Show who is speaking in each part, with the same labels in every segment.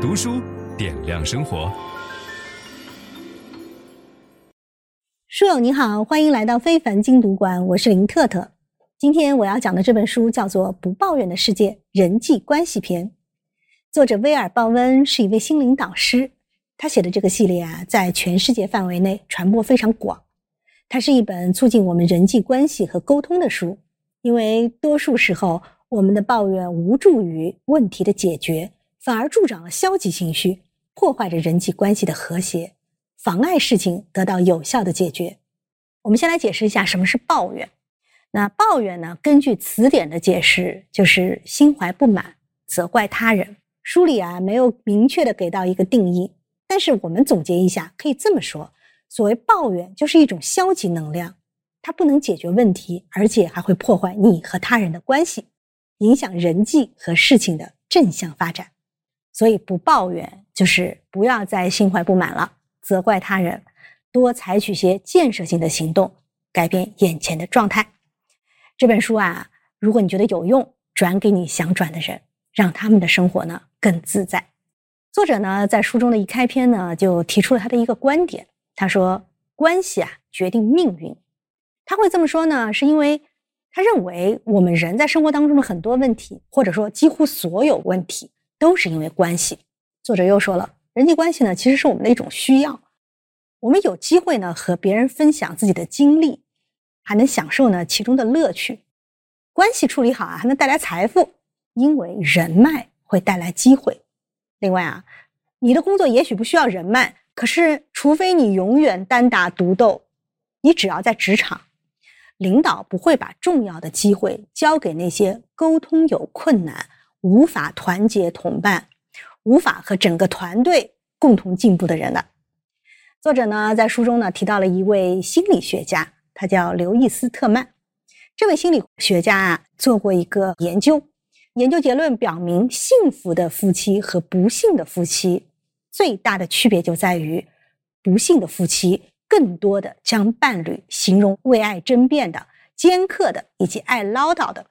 Speaker 1: 读书点亮生活。
Speaker 2: 书友你好，欢迎来到非凡精读馆，我是林特特。今天我要讲的这本书叫做《不抱怨的世界：人际关系篇》，作者威尔·鲍温是一位心灵导师，他写的这个系列啊，在全世界范围内传播非常广。它是一本促进我们人际关系和沟通的书，因为多数时候我们的抱怨无助于问题的解决。反而助长了消极情绪，破坏着人际关系的和谐，妨碍事情得到有效的解决。我们先来解释一下什么是抱怨。那抱怨呢？根据词典的解释，就是心怀不满、责怪他人。书里啊没有明确的给到一个定义，但是我们总结一下，可以这么说：所谓抱怨，就是一种消极能量，它不能解决问题，而且还会破坏你和他人的关系，影响人际和事情的正向发展。所以不抱怨，就是不要再心怀不满了，责怪他人，多采取些建设性的行动，改变眼前的状态。这本书啊，如果你觉得有用，转给你想转的人，让他们的生活呢更自在。作者呢在书中的一开篇呢就提出了他的一个观点，他说：关系啊决定命运。他会这么说呢，是因为他认为我们人在生活当中的很多问题，或者说几乎所有问题。都是因为关系。作者又说了，人际关系呢，其实是我们的一种需要。我们有机会呢和别人分享自己的经历，还能享受呢其中的乐趣。关系处理好啊，还能带来财富，因为人脉会带来机会。另外啊，你的工作也许不需要人脉，可是除非你永远单打独斗，你只要在职场，领导不会把重要的机会交给那些沟通有困难。无法团结同伴，无法和整个团队共同进步的人了。作者呢，在书中呢提到了一位心理学家，他叫刘易斯特曼。这位心理学家啊，做过一个研究，研究结论表明，幸福的夫妻和不幸的夫妻最大的区别就在于，不幸的夫妻更多的将伴侣形容为爱争辩的、尖刻的以及爱唠叨的，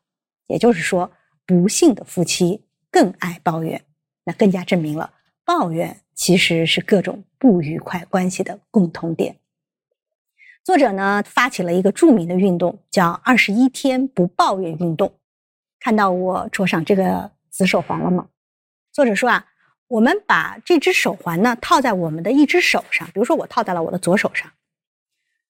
Speaker 2: 也就是说。不幸的夫妻更爱抱怨，那更加证明了抱怨其实是各种不愉快关系的共同点。作者呢，发起了一个著名的运动，叫“二十一天不抱怨运动”。看到我桌上这个紫手环了吗？作者说啊，我们把这只手环呢套在我们的一只手上，比如说我套在了我的左手上。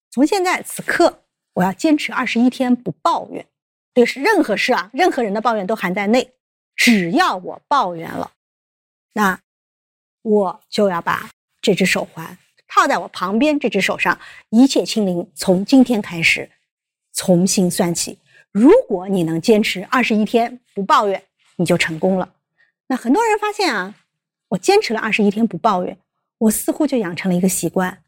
Speaker 2: 从现在此刻，我要坚持二十一天不抱怨。对任何事啊，任何人的抱怨都含在内。只要我抱怨了，那我就要把这只手环套在我旁边这只手上，一切清零，从今天开始重新算起。如果你能坚持二十一天不抱怨，你就成功了。那很多人发现啊，我坚持了二十一天不抱怨，我似乎就养成了一个习惯，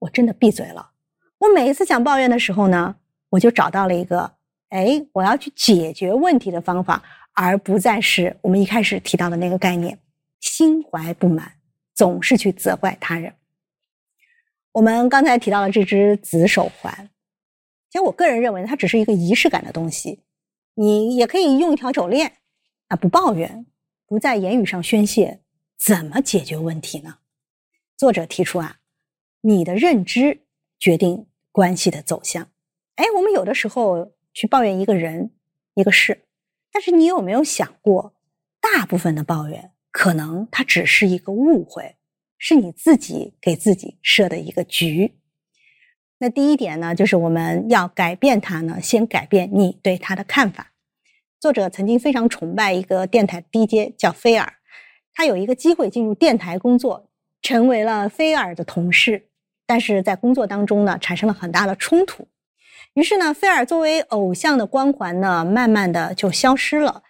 Speaker 2: 我真的闭嘴了。我每一次想抱怨的时候呢，我就找到了一个。哎，我要去解决问题的方法，而不再是我们一开始提到的那个概念，心怀不满，总是去责怪他人。我们刚才提到了这只紫手环，其实我个人认为它只是一个仪式感的东西，你也可以用一条手链啊，不抱怨，不在言语上宣泄，怎么解决问题呢？作者提出啊，你的认知决定关系的走向。哎，我们有的时候。去抱怨一个人、一个事，但是你有没有想过，大部分的抱怨可能它只是一个误会，是你自己给自己设的一个局。那第一点呢，就是我们要改变它呢，先改变你对他的看法。作者曾经非常崇拜一个电台 DJ 叫菲尔，他有一个机会进入电台工作，成为了菲尔的同事，但是在工作当中呢，产生了很大的冲突。于是呢，菲尔作为偶像的光环呢，慢慢的就消失了。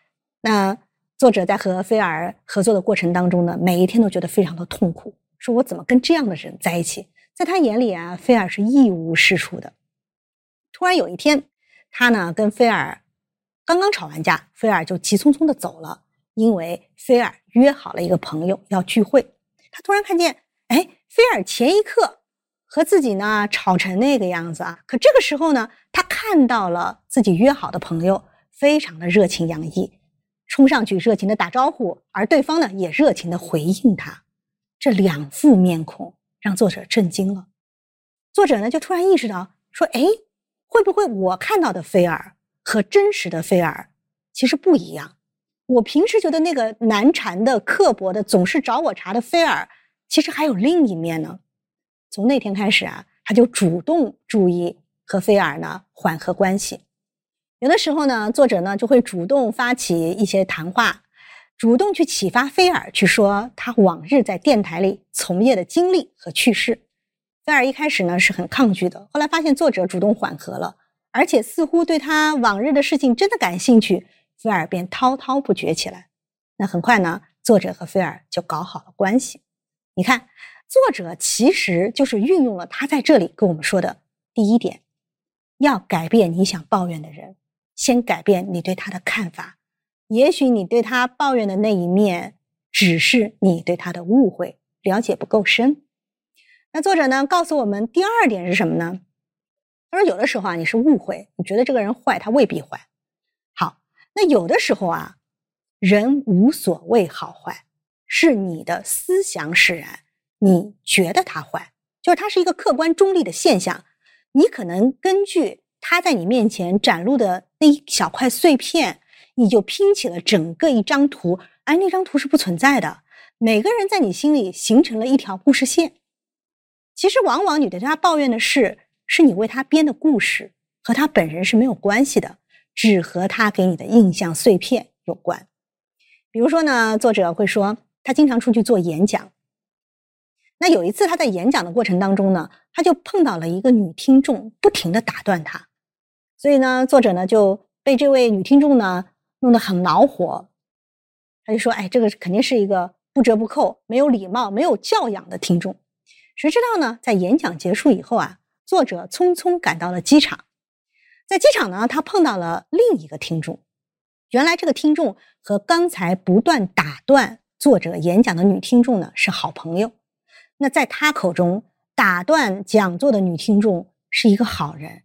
Speaker 2: 那作者在和菲尔合作的过程当中呢，每一天都觉得非常的痛苦，说我怎么跟这样的人在一起？在他眼里啊，菲尔是一无是处的。突然有一天，他呢跟菲尔刚刚吵完架，菲尔就急匆匆的走了，因为菲尔约好了一个朋友要聚会。他突然看见，哎，菲尔前一刻。和自己呢吵成那个样子啊！可这个时候呢，他看到了自己约好的朋友，非常的热情洋溢，冲上去热情的打招呼，而对方呢也热情的回应他。这两副面孔让作者震惊了。作者呢就突然意识到，说：“哎，会不会我看到的菲尔和真实的菲尔其实不一样？我平时觉得那个难缠的、刻薄的、总是找我茬的菲尔，其实还有另一面呢。”从那天开始啊，他就主动注意和菲尔呢缓和关系。有的时候呢，作者呢就会主动发起一些谈话，主动去启发菲尔去说他往日在电台里从业的经历和趣事。菲尔一开始呢是很抗拒的，后来发现作者主动缓和了，而且似乎对他往日的事情真的感兴趣，菲尔便滔滔不绝起来。那很快呢，作者和菲尔就搞好了关系。你看，作者其实就是运用了他在这里跟我们说的第一点：要改变你想抱怨的人。先改变你对他的看法，也许你对他抱怨的那一面，只是你对他的误会，了解不够深。那作者呢，告诉我们第二点是什么呢？他说，有的时候啊，你是误会，你觉得这个人坏，他未必坏。好，那有的时候啊，人无所谓好坏，是你的思想使然，你觉得他坏，就是他是一个客观中立的现象，你可能根据。他在你面前展露的那一小块碎片，你就拼起了整个一张图，而那张图是不存在的。每个人在你心里形成了一条故事线。其实，往往你对他抱怨的事，是你为他编的故事，和他本人是没有关系的，只和他给你的印象碎片有关。比如说呢，作者会说，他经常出去做演讲。那有一次他在演讲的过程当中呢，他就碰到了一个女听众，不停地打断他。所以呢，作者呢就被这位女听众呢弄得很恼火，他就说：“哎，这个肯定是一个不折不扣、没有礼貌、没有教养的听众。”谁知道呢，在演讲结束以后啊，作者匆匆赶到了机场，在机场呢，他碰到了另一个听众。原来这个听众和刚才不断打断作者演讲的女听众呢是好朋友。那在他口中，打断讲座的女听众是一个好人。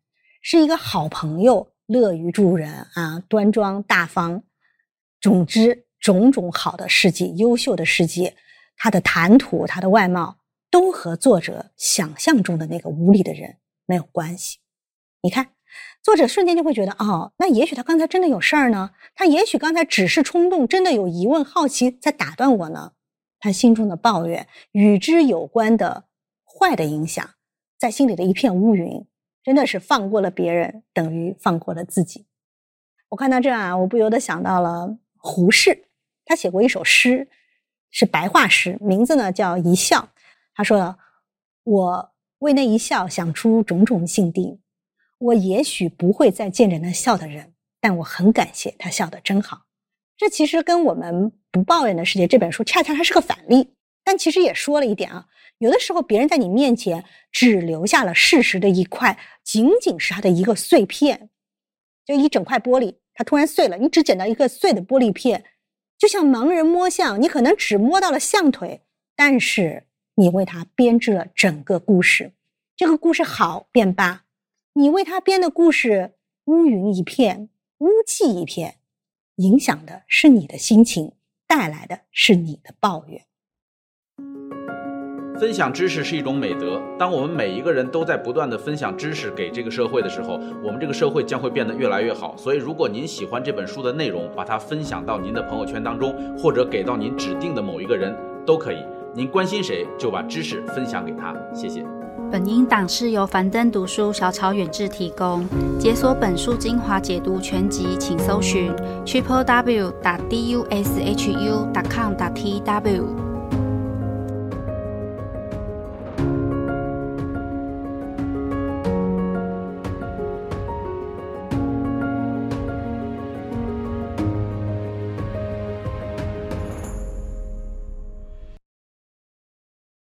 Speaker 2: 是一个好朋友，乐于助人啊，端庄大方，总之种种好的事迹、优秀的事迹，他的谈吐、他的外貌，都和作者想象中的那个无礼的人没有关系。你看，作者瞬间就会觉得，哦，那也许他刚才真的有事儿呢，他也许刚才只是冲动，真的有疑问、好奇在打断我呢。他心中的抱怨与之有关的坏的影响，在心里的一片乌云。真的是放过了别人，等于放过了自己。我看到这啊，我不由得想到了胡适，他写过一首诗，是白话诗，名字呢叫《一笑》。他说：“我为那一笑想出种种境地，我也许不会再见着那笑的人，但我很感谢他笑得真好。”这其实跟我们不抱怨的世界这本书恰恰它是个反例，但其实也说了一点啊。有的时候，别人在你面前只留下了事实的一块，仅仅是他的一个碎片，就一整块玻璃，它突然碎了，你只捡到一个碎的玻璃片，就像盲人摸象，你可能只摸到了象腿，但是你为他编织了整个故事。这个故事好便罢，你为他编的故事乌云一片，乌气一片，影响的是你的心情，带来的是你的抱怨。
Speaker 3: 分享知识是一种美德。当我们每一个人都在不断地分享知识给这个社会的时候，我们这个社会将会变得越来越好。所以，如果您喜欢这本书的内容，把它分享到您的朋友圈当中，或者给到您指定的某一个人都可以。您关心谁，就把知识分享给他。谢谢。
Speaker 4: 本音档是由樊登读书小草远志提供。解锁本书精华解读全集，请搜寻 triple w 打 d u s h u 打 com 打 t w。